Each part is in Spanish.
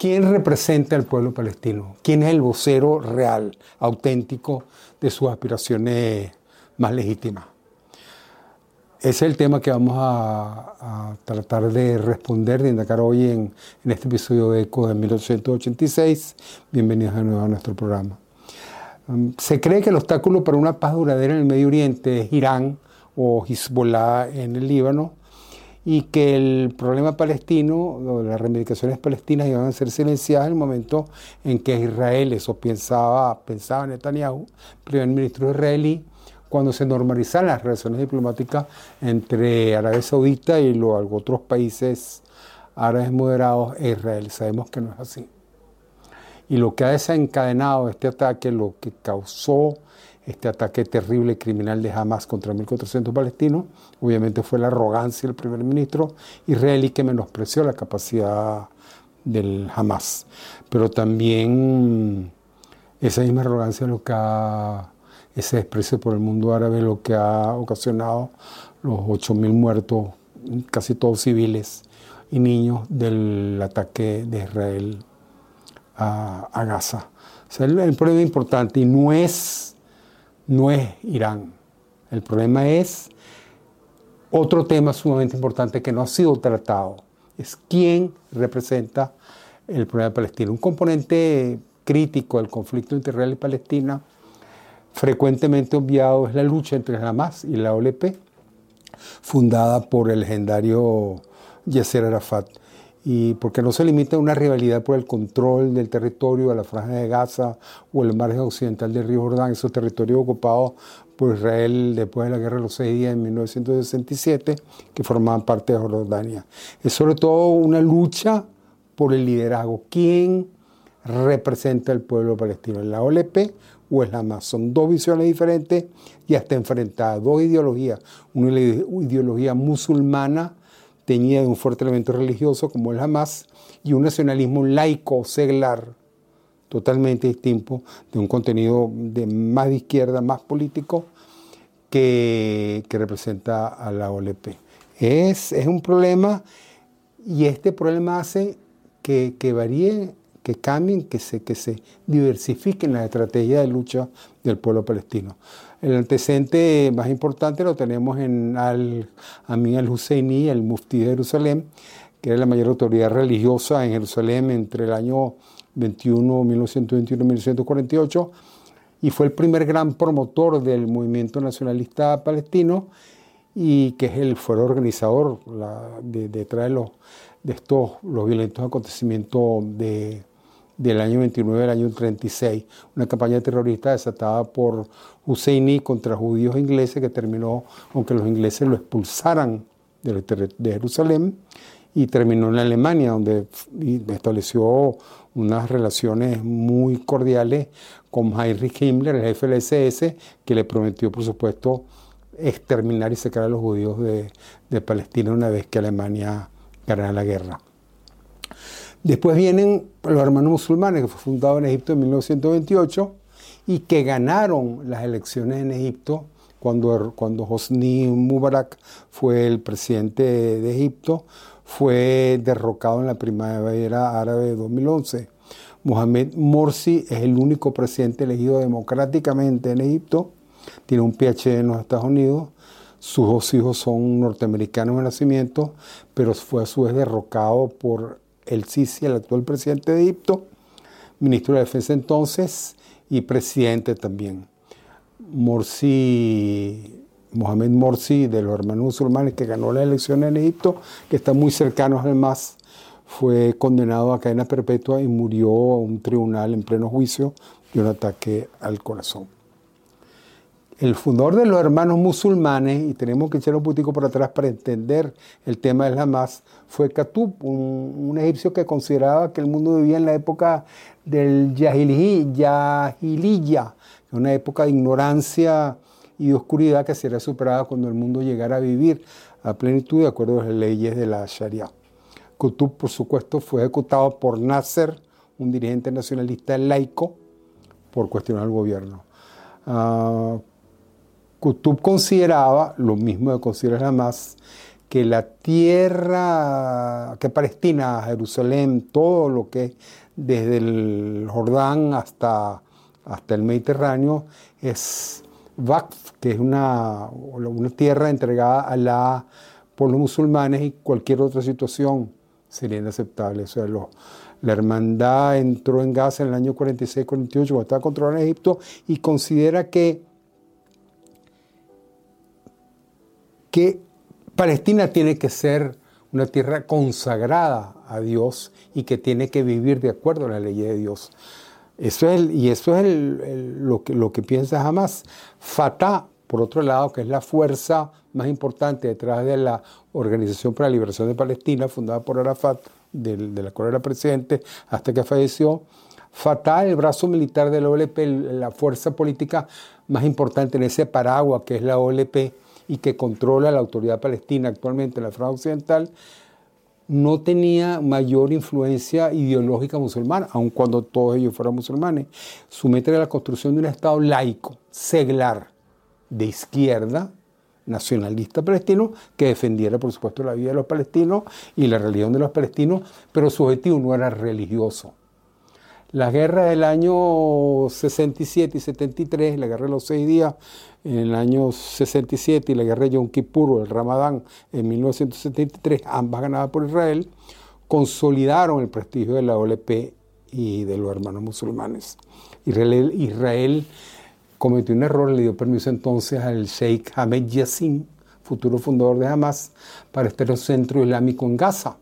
¿Quién representa al pueblo palestino? ¿Quién es el vocero real, auténtico de sus aspiraciones más legítimas? Ese es el tema que vamos a, tratar de responder, de indicar hoy en, este episodio de ECO de 1886. Bienvenidos de nuevo a nuestro programa. Um, se cree que el obstáculo para una paz duradera en el Medio Oriente es Irán o Hezbollah en el Líbano, y que el problema palestino, las reivindicaciones palestinas iban a ser silenciadas en el momento en que Israel, eso pensaba, pensaba Netanyahu, primer ministro israelí, cuando se normalizaran las relaciones diplomáticas entre Arabia Saudita y los otros países árabes moderados e Israel. Sabemos que no es así. Y lo que ha desencadenado este ataque, lo que causó este ataque terrible criminal de Hamas contra 1.400 palestinos. Obviamente fue la arrogancia del primer ministro israelí que menospreció la capacidad del Hamas. Pero también esa misma arrogancia lo que ha, ese desprecio por el mundo árabe lo que ha ocasionado los 8.000 muertos, casi todos civiles y niños del ataque de Israel a, Gaza. O sea, el, el problema importante y no es no es Irán. El problema es otro tema sumamente importante que no ha sido tratado. Es quién representa el problema palestino. Un componente crítico del conflicto entre Israel y Palestina, frecuentemente obviado, es la lucha entre Hamas y la OLP, fundada por el legendario Yasser Arafat y porque no se limita a una rivalidad por el control del territorio de la franja de Gaza o el margen occidental del río Jordán, esos territorios ocupados por Israel después de la guerra de los seis días en 1967, que formaban parte de Jordania. Es sobre todo una lucha por el liderazgo. ¿Quién representa al pueblo palestino? ¿La OLP o el Hamas? Son dos visiones diferentes y hasta enfrentadas, dos ideologías. Una ideología musulmana teñida de un fuerte elemento religioso como el Hamas y un nacionalismo laico, seglar, totalmente distinto, de un contenido de más de izquierda, más político, que, representa a la OLP. Es, es, un problema y este problema hace que, que varíe, que cambien, que se, que se diversifiquen las estrategias de lucha del pueblo palestino. El antecedente más importante lo tenemos en al, Amin al-Husseini, el mufti de Jerusalén, que era la mayor autoridad religiosa en Jerusalén entre el año 21, 1921 y 1948, y fue el primer gran promotor del movimiento nacionalista palestino y que es el fue organizador detrás de, los, de estos los violentos acontecimientos de del año 29 al año 36, una campaña terrorista desatada por Husseini contra judíos ingleses que terminó, aunque los ingleses lo expulsaran de Jerusalén, y terminó en Alemania, donde estableció unas relaciones muy cordiales con Heinrich Himmler, el jefe del SS, que le prometió, por supuesto, exterminar y sacar a los judíos de, de Palestina una vez que Alemania ganara la guerra. Después vienen los hermanos musulmanes, que fue fundado en Egipto en 1928 y que ganaron las elecciones en Egipto cuando, cuando Hosni Mubarak fue el presidente de Egipto, fue derrocado en la primavera árabe de 2011. Mohamed Morsi es el único presidente elegido democráticamente en Egipto, tiene un PhD en los Estados Unidos, sus dos hijos son norteamericanos de nacimiento, pero fue a su vez derrocado por el Sisi, el actual presidente de Egipto, ministro de Defensa entonces y presidente también. Morsi, Mohamed Morsi, de los hermanos musulmanes que ganó la elección en Egipto, que está muy cercano al MAS, fue condenado a cadena perpetua y murió en un tribunal en pleno juicio de un ataque al corazón el fundador de los hermanos musulmanes, y tenemos que echar un poquitico por atrás para entender el tema del Hamas, fue Katub, un, egipcio que consideraba que el mundo vivía en la época del Yahiliya, una época de ignorancia y de oscuridad que será superada cuando el mundo llegara a vivir a plenitud de acuerdo a las leyes de la Sharia. Qutb, por supuesto, fue ejecutado por Nasser, un dirigente nacionalista laico, por cuestionar el gobierno. Uh, Qutb consideraba, lo mismo de considerar Hamas, que la tierra, que Palestina, Jerusalén, todo lo que es desde el Jordán hasta, hasta el Mediterráneo, es Waqf, que es una, una tierra entregada a la, por los musulmanes y cualquier otra situación sería inaceptable. O sea, la hermandad entró en Gaza en el año 46-48 cuando estaba controlando Egipto y considera que, que Palestina tiene que ser una tierra consagrada a Dios y que tiene que vivir de acuerdo a la ley de Dios. Eso es y eso es lo, que, lo que piensa jamás. Fatah, por otro lado, que es la fuerza más importante detrás de la Organización para la Liberación de Palestina, fundada por Arafat, de la cual era presidente hasta que falleció. Fatah, el brazo militar de la OLP, la fuerza política más importante en ese paraguas que es la OLP, y que controla la autoridad palestina actualmente en la franja occidental, no tenía mayor influencia ideológica musulmana, aun cuando todos ellos fueran musulmanes. Su meta la construcción de un Estado laico, seglar, de izquierda, nacionalista palestino, que defendiera, por supuesto, la vida de los palestinos y la religión de los palestinos, pero su objetivo no era religioso. La guerra del año 67 y 73, la guerra de los seis días, en el año 67 y la guerra de Yom Kippur el Ramadán en 1973, ambas ganadas por Israel, consolidaron el prestigio de la OLP y de los hermanos musulmanes. Israel, Israel cometió un error, le dio permiso entonces al Sheikh Ahmed Yassin, futuro fundador de Hamas, para estar en el centro islámico en Gaza,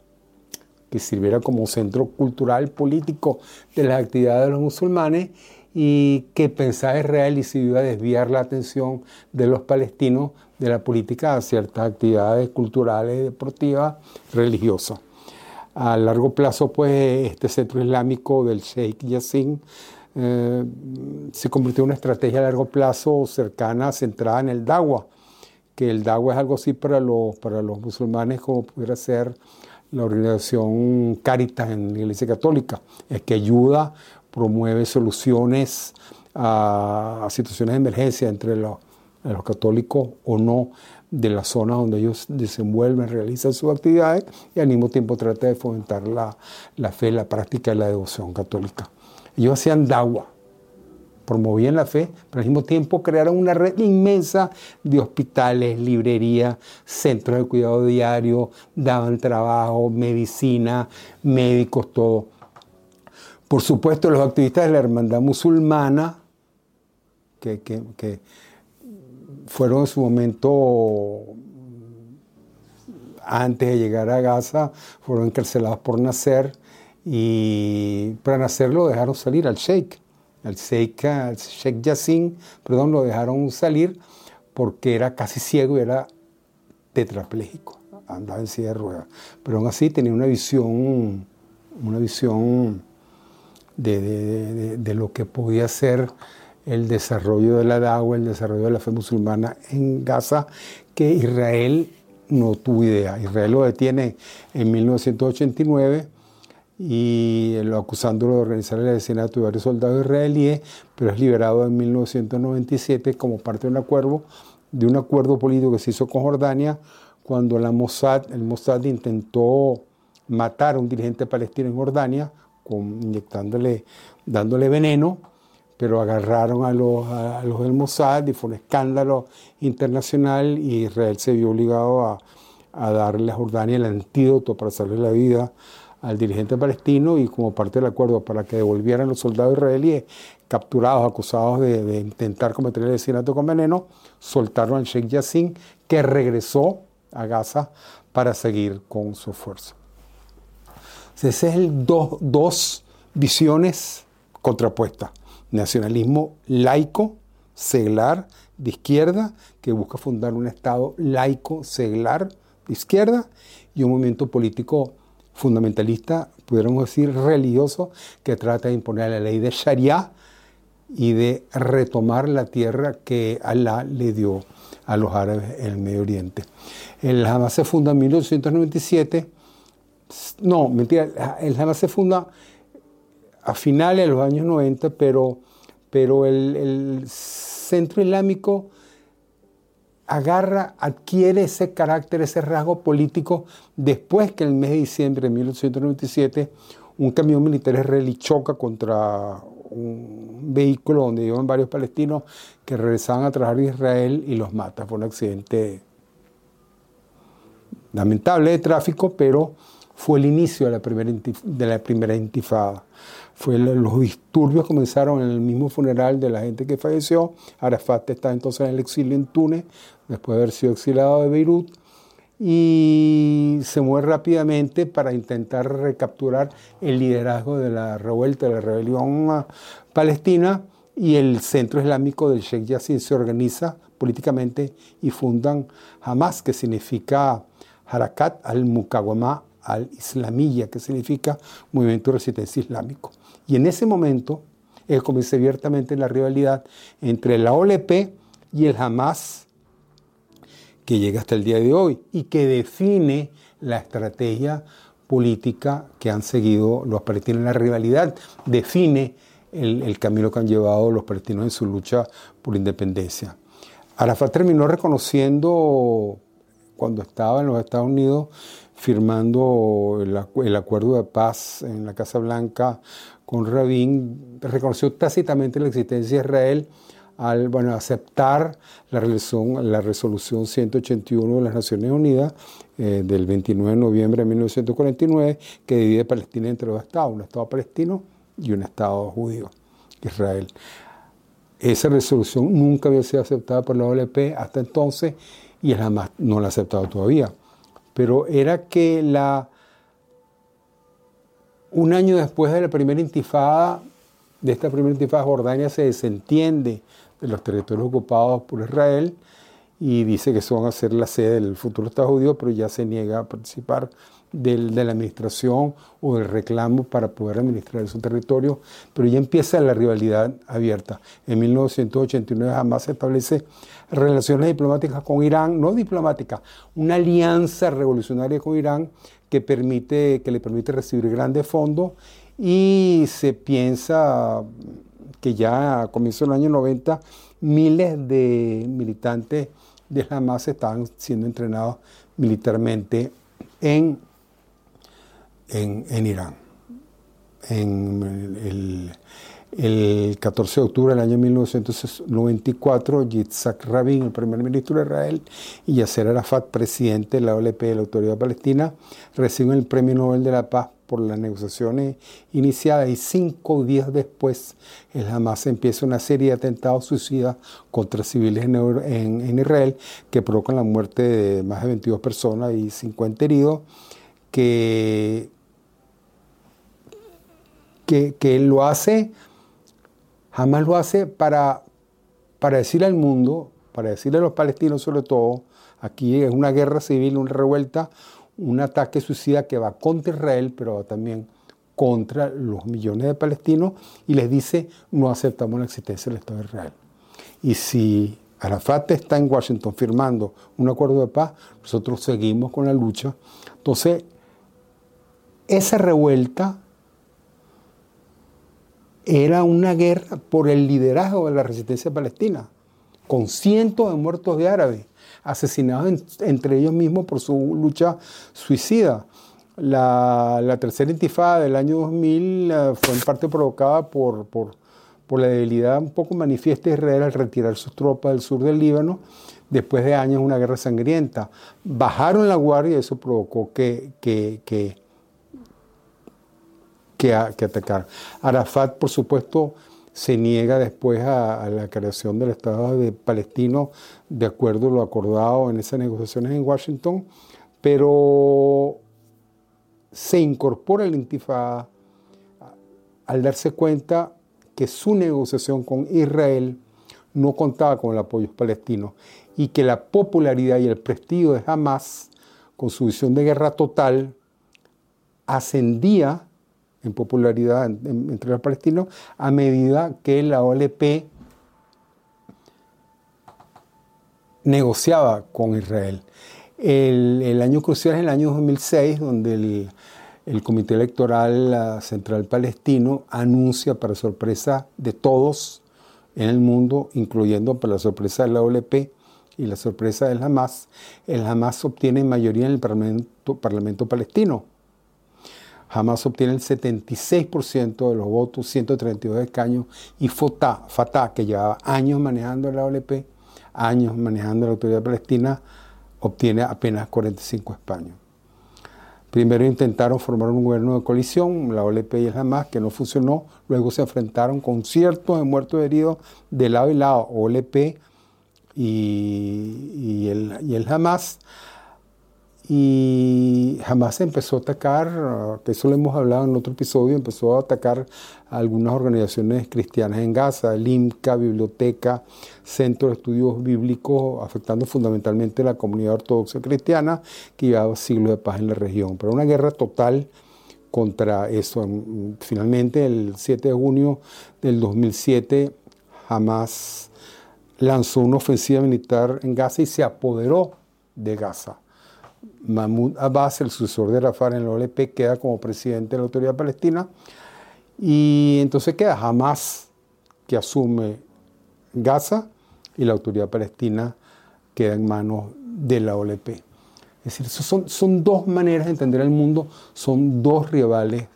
que sirviera como centro cultural, político de las actividades de los musulmanes y que pensaba Israel y se iba a desviar la atención de los palestinos de la política a ciertas actividades culturales, deportivas, religiosas. A largo plazo, pues, este centro islámico del Sheikh Yassin eh, se convirtió en una estrategia a largo plazo cercana, centrada en el Dawa, que el Dawa es algo así para los, para los musulmanes como pudiera ser la organización Caritas en la Iglesia Católica, es que ayuda promueve soluciones a, situaciones de emergencia entre los, católicos o no de la zona donde ellos desenvuelven, realizan sus actividades y al mismo tiempo trata de fomentar la, la fe, la práctica y la devoción católica. Ellos hacían dawa, promovían la fe, pero al mismo tiempo crearon una red inmensa de hospitales, librerías, centros de cuidado diario, daban trabajo, medicina, médicos, todo. Por supuesto, los activistas de la hermandad musulmana, que, fueron en su momento, antes de llegar a Gaza, fueron encarcelados por nacer y para nacer lo dejaron salir al sheikh, al sheikh, al sheikh Yassin, perdón, lo dejaron salir porque era casi ciego y era tetrapléjico, andaba en silla de ruedas. Pero aún así tenía una visión, una visión de, lo que podía ser el desarrollo de la DAWA, el desarrollo de la fe musulmana en Gaza, que Israel no tuvo idea. Israel lo detiene en 1989 y lo acusándolo de organizar el asesinato de varios soldados israelíes, pero es liberado en 1997 como parte de un acuerdo, de un acuerdo político que se hizo con Jordania cuando la Mossad, el Mossad intentó matar a un dirigente palestino en Jordania, inyectándole, dándole veneno, pero agarraron a los, a, los del Mossad y fue un escándalo internacional y Israel se vio obligado a, a darle a Jordania el antídoto para salvar la vida al dirigente palestino y como parte del acuerdo para que devolvieran los soldados israelíes capturados, acusados de, intentar cometer el asesinato con veneno, soltaron al Sheikh Yassin, que regresó a Gaza para seguir con su esfuerzo. Esas es el dos visiones contrapuestas. Nacionalismo laico, seglar, de izquierda, que busca fundar un Estado laico, seglar, de izquierda, y un movimiento político fundamentalista, pudiéramos decir religioso, que trata de imponer la ley de Sharia, y de retomar la tierra que Alá le dio a los árabes en el Medio Oriente. El Hamas se funda en 1897. No, mentira, el Hamas se funda a finales de los años 90, pero, pero el, el centro islámico agarra, adquiere ese carácter, ese rasgo político después que el mes de diciembre de 1897 un camión militar israelí choca contra un vehículo donde iban varios palestinos que regresaban a trabajar de Israel y los mata. Fue un accidente lamentable de tráfico, pero fue el inicio de la primera, de la primera intifada. Fue los disturbios comenzaron en el mismo funeral de la gente que falleció. Arafat está entonces en el exilio en Túnez, después de haber sido exiliado de Beirut y se mueve rápidamente para intentar recapturar el liderazgo de la revuelta, de la rebelión palestina y el centro islámico del Sheikh Yassin se organiza políticamente y fundan Hamas, que significa Harakat al-Mukawama al-Islamiyya, que significa Movimiento de Resistencia Islámico. Y en ese momento es comienza abiertamente la rivalidad entre la OLP y el Hamas que llega hasta el día de hoy y que define la estrategia política que han seguido los palestinos. La rivalidad define el, camino que han llevado los palestinos en su lucha por independencia. Arafat terminó reconociendo cuando estaba en los Estados Unidos firmando el, acuerdo de paz en la Casa Blanca con Rabin, reconoció tácitamente la existencia de Israel al bueno, aceptar la resolución, la resolución 181 de las Naciones Unidas eh, del 29 de noviembre de 1949 que divide Palestina entre dos estados, un estado palestino y un estado judío, Israel. Esa resolución nunca había sido aceptada por la OLP hasta entonces y Hamas no la ha aceptado todavía. Pero era que la, un año después de la primera intifada, de esta primera intifada, Jordania se desentiende de los territorios ocupados por Israel y dice que eso van a ser la sede del futuro Estado judío, pero ya se niega a participar del, de la administración o del reclamo para poder administrar su territorio, pero ya empieza la rivalidad abierta. En 1989 jamás se establece relaciones diplomáticas con Irán, no diplomáticas, una alianza revolucionaria con Irán que, permite, que le permite recibir grandes fondos y se piensa que ya a comienzos del año 90 miles de militantes de Hamas estaban siendo entrenados militarmente en, en, Irán. En el, el 14 de octubre del año 1994, Yitzhak Rabin, el primer ministro de Israel, y Yasser Arafat, presidente de la OLP de la Autoridad Palestina, reciben el Premio Nobel de la Paz por las negociaciones iniciadas y cinco días después el Hamas empieza una serie de atentados suicidas contra civiles en, Israel que provocan la muerte de más de 22 personas y 50 heridos, que, que, que lo hace, jamás lo hace para, para decirle al mundo, para decirle a los palestinos sobre todo, aquí es una guerra civil, una revuelta, un ataque suicida que va contra Israel, pero también contra los millones de palestinos y les dice no aceptamos la existencia del Estado de Israel. Y si Arafat está en Washington firmando un acuerdo de paz, nosotros seguimos con la lucha. Entonces, esa revuelta era una guerra por el liderazgo de la resistencia palestina, con cientos de muertos de árabes asesinados entre ellos mismos por su lucha suicida. La, tercera intifada del año 2000 eh, fue en parte provocada por, por, la debilidad un poco manifiesta de Israel al retirar sus tropas del sur del Líbano después de años de una guerra sangrienta. Bajaron la guardia y eso provocó que, que, que, atacaran. Arafat, por supuesto, se niega después a, la creación del Estado de palestino de acuerdo a lo acordado en esas negociaciones en Washington, pero se incorpora el Intifada al darse cuenta que su negociación con Israel no contaba con el apoyo palestino y que la popularidad y el prestigio de Hamas, con su visión de guerra total, ascendía en popularidad entre los palestinos a medida que la OLP negociaba con Israel. El, año crucial es el año 2006, donde el, Comité Electoral Central Palestino anuncia para sorpresa de todos en el mundo, incluyendo para la sorpresa de la OLP y la sorpresa del Hamas, el Hamas obtiene mayoría en el parlamento palestino. Hamas obtiene el 76% de los votos, 132 escaños, y Fatah, Fatah, que llevaba años manejando la OLP, años manejando la autoridad palestina, obtiene apenas 45 escaños. Primero intentaron formar un gobierno de coalición, la OLP y el Hamas, que no funcionó. Luego se enfrentaron con cientos de muertos y heridos de lado y lado, OLP y, el, y el Hamas. Y Hamas empezó a atacar, que eso lo hemos hablado en otro episodio, empezó a atacar a algunas organizaciones cristianas en Gaza, el IMCA, Biblioteca, Centro de Estudios Bíblicos, afectando fundamentalmente a la comunidad ortodoxa cristiana que llevaba siglos de paz en la región. Pero una guerra total contra eso. Finalmente, el 7 de junio del 2007, Hamas lanzó una ofensiva militar en Gaza y se apoderó de Gaza. Mahmoud Abbas, el sucesor de Rafah en la OLP, queda como presidente de la autoridad palestina y entonces queda Hamas que asume Gaza y la autoridad palestina queda en manos de la OLP. Es decir, son, son dos maneras de entender el mundo, son dos rivales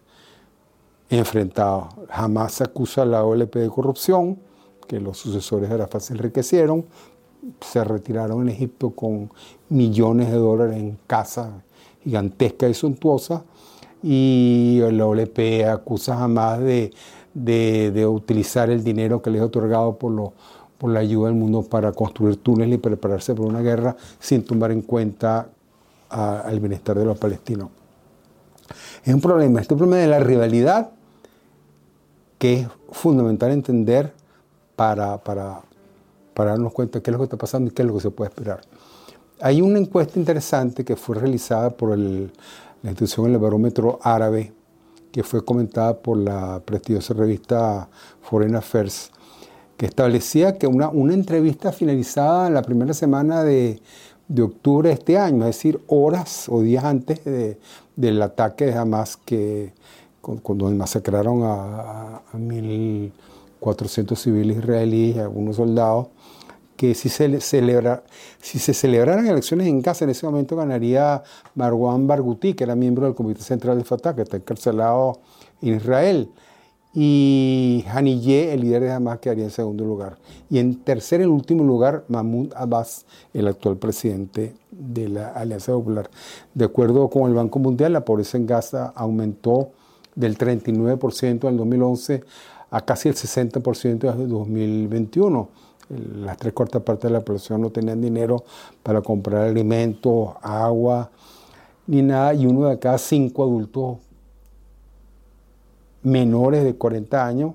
enfrentados. Hamas acusa a la OLP de corrupción, que los sucesores de Arafat se enriquecieron, se retiraron en Egipto con millones de dólares en casas gigantescas y suntuosas, y la OLP acusa jamás de, de, utilizar el dinero que les ha otorgado por, por la ayuda del mundo para construir túneles y prepararse para una guerra sin tomar en cuenta al bienestar de los palestinos. Es un problema, este problema de la rivalidad que es fundamental entender para, para, para darnos cuenta de qué es lo que está pasando y qué es lo que se puede esperar. Hay una encuesta interesante que fue realizada por la institución El Barómetro Árabe, que fue comentada por la prestigiosa revista Foreign Affairs, que establecía que una, una entrevista finalizada en la primera semana de, de, octubre de este año, es decir, horas o días antes de, del ataque de Hamas, que, cuando masacraron a, a, a 1.400 civiles israelíes y algunos soldados, que si se, celebra, si se celebraran elecciones en casa, en ese momento ganaría Marwan Barghouti, que era miembro del Comité Central de Fatah, que está encarcelado en Israel. Y Haniyeh, el líder de Hamas, quedaría en segundo lugar. Y en tercer y último lugar, Mahmoud Abbas, el actual presidente de la Alianza Popular. De acuerdo con el Banco Mundial, la pobreza en Gaza aumentó del 39% en el 2011 a casi el 60% en el 2021 las tres cuartas partes de la población no tenían dinero para comprar alimentos, agua, ni nada, y uno de cada cinco adultos menores de 40 años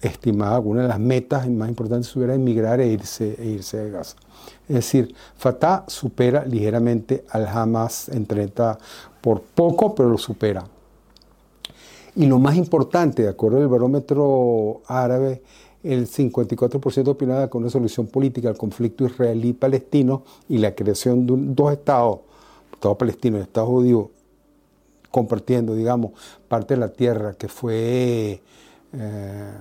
estimaba que una de las metas más importantes hubiera emigrar e irse, e irse de Gaza. Es decir, Fatah supera ligeramente al Hamas en 30 por poco, pero lo supera. Y lo más importante, de acuerdo al barómetro árabe, el 54% opinaba que una solución política al conflicto israelí-palestino y la creación de dos estados, Estado palestino y Estado judío, compartiendo, digamos, parte de la tierra que fue, eh,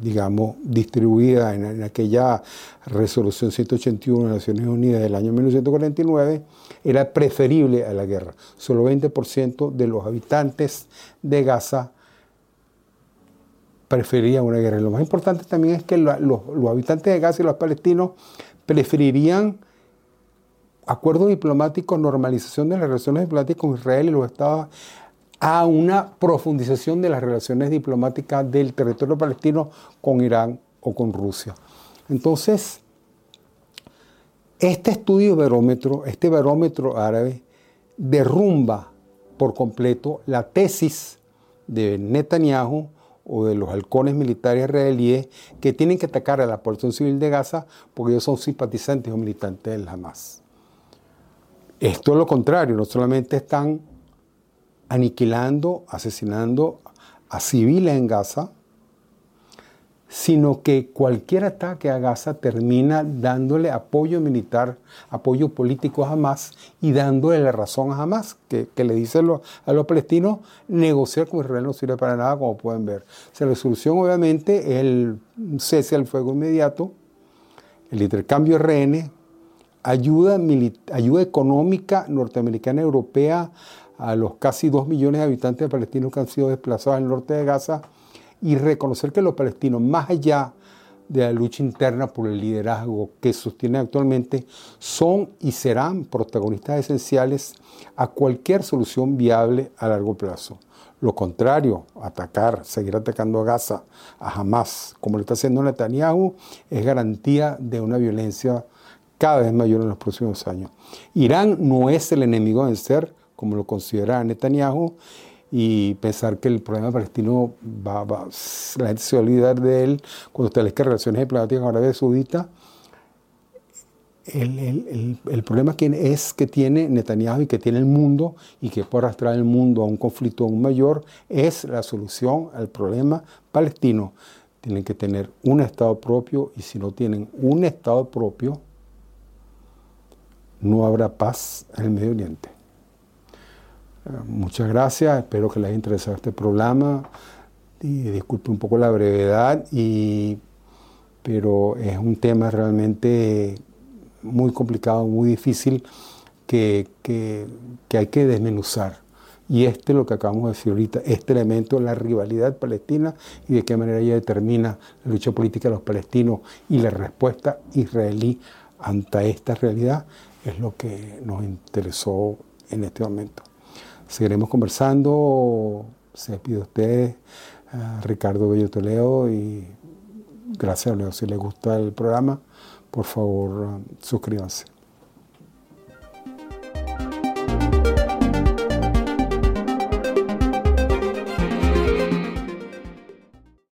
digamos, distribuida en, aquella resolución 181 de Naciones Unidas del año 1949, era preferible a la guerra. Solo 20% de los habitantes de Gaza preferirían una guerra. Lo más importante también es que los, habitantes de Gaza y los palestinos preferirían acuerdos diplomáticos, normalización de las relaciones diplomáticas con Israel y los Estados a una profundización de las relaciones diplomáticas del territorio palestino con Irán o con Rusia. Entonces, este estudio barómetro, este barómetro árabe, derrumba por completo la tesis de Netanyahu o de los halcones militares israelíes que tienen que atacar a la población civil de Gaza porque ellos son simpatizantes o militantes del Hamas. Esto es lo contrario, no solamente están aniquilando, asesinando a civiles en Gaza, sino que cualquier ataque a Gaza termina dándole apoyo militar, apoyo político a Hamas y dándole la razón a Hamas, que, le dice a los, palestinos, negociar con Israel no sirve para nada, como pueden ver. La solución obviamente es el cese al fuego inmediato, el intercambio de rehenes, ayuda, ayuda económica norteamericana europea a los casi dos millones de habitantes palestinos que han sido desplazados al norte de Gaza, y reconocer que los palestinos, más allá de la lucha interna por el liderazgo que sostienen actualmente, son y serán protagonistas esenciales a cualquier solución viable a largo plazo. Lo contrario, atacar, seguir atacando a Gaza, a Hamas, como lo está haciendo Netanyahu, es garantía de una violencia cada vez mayor en los próximos años. Irán no es el enemigo a vencer, como lo considera Netanyahu, y pensar que el problema palestino va, la gente se va a olvidar de él cuando establezca relaciones diplomáticas con Arabia Saudita. El, el, el, problema que es que tiene Netanyahu y que tiene el mundo y que puede arrastrar el mundo a un conflicto aún mayor es la solución al problema palestino. Tienen que tener un Estado propio y si no tienen un Estado propio, no habrá paz en el Medio Oriente. Muchas gracias, espero que les haya interesado este programa. Y disculpe un poco la brevedad, pero es un tema realmente muy complicado, muy difícil que, hay que desmenuzar. Y este es lo que acabamos de decir ahorita, este elemento, la rivalidad palestina y de qué manera ella determina la lucha política de los palestinos y la respuesta israelí ante esta realidad es lo que nos interesó en este momento. Seguiremos conversando. Se despide usted, Ricardo Bello Toledo, y gracias, Leo. Si les gusta el programa, por favor, suscríbanse.